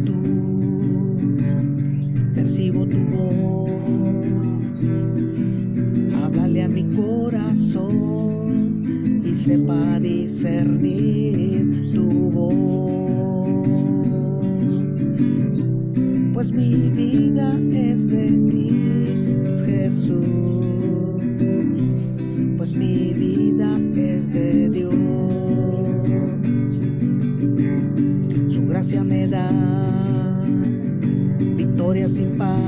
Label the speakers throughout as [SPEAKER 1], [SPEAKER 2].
[SPEAKER 1] tú. Percibo tu voz. Háblale a mi corazón y sepa discernir tu voz. Pues mi vida es de ti, Jesús. Pues mi gracia me da victoria sin paz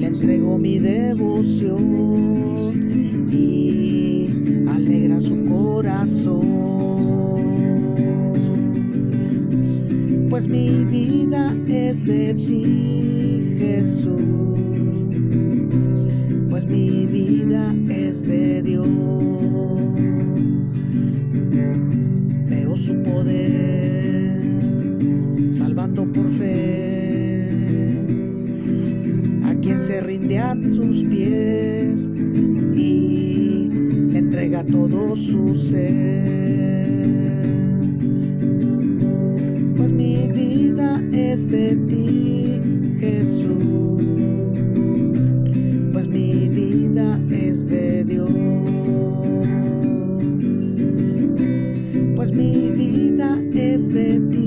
[SPEAKER 1] entrego mi devoción y alegra su corazón. Pues mi vida es de ti, Jesús. Su poder salvando por fe se rinde a sus pies y le entrega todo su ser. Pues mi vida es de ti, Pues mi vida es de ti,